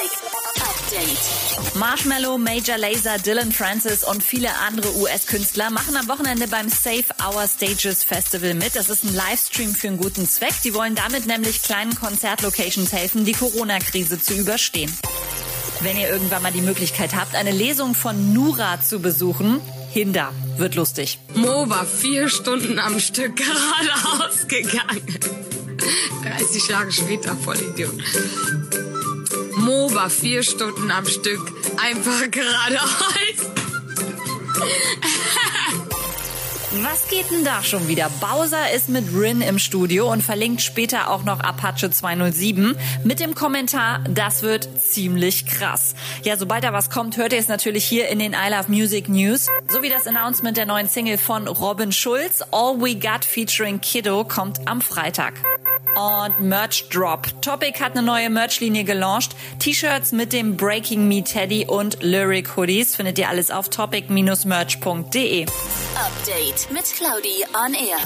Update. Marshmallow, Major Lazer, Dylan Francis und viele andere US-Künstler machen am Wochenende beim Save Our Stages Festival mit. Das ist ein Livestream für einen guten Zweck. Die wollen damit nämlich kleinen Konzertlocations helfen, die Corona-Krise zu überstehen. Wenn ihr irgendwann mal die Möglichkeit habt, eine Lesung von Nura zu besuchen, Hinder. Wird lustig. Mo war vier Stunden am Stück geradeaus gegangen. 30 Jahre später, voll Idiot. Mo war vier Stunden am Stück einfach geradeaus. Was geht denn da schon wieder? Bowser ist mit Rin im Studio und verlinkt später auch noch Apache 207 mit dem Kommentar, das wird ziemlich krass. Ja, sobald da was kommt, hört ihr es natürlich hier in den I Love Music News. So wie das Announcement der neuen Single von Robin Schulz, All We Got featuring Kiddo, kommt am Freitag. Und Merch Drop. Topic hat eine neue Merch-Linie gelauncht. T-Shirts mit dem Breaking Me Teddy und Lyric Hoodies findet ihr alles auf topic-merch.de. Update mit Claudi on Air.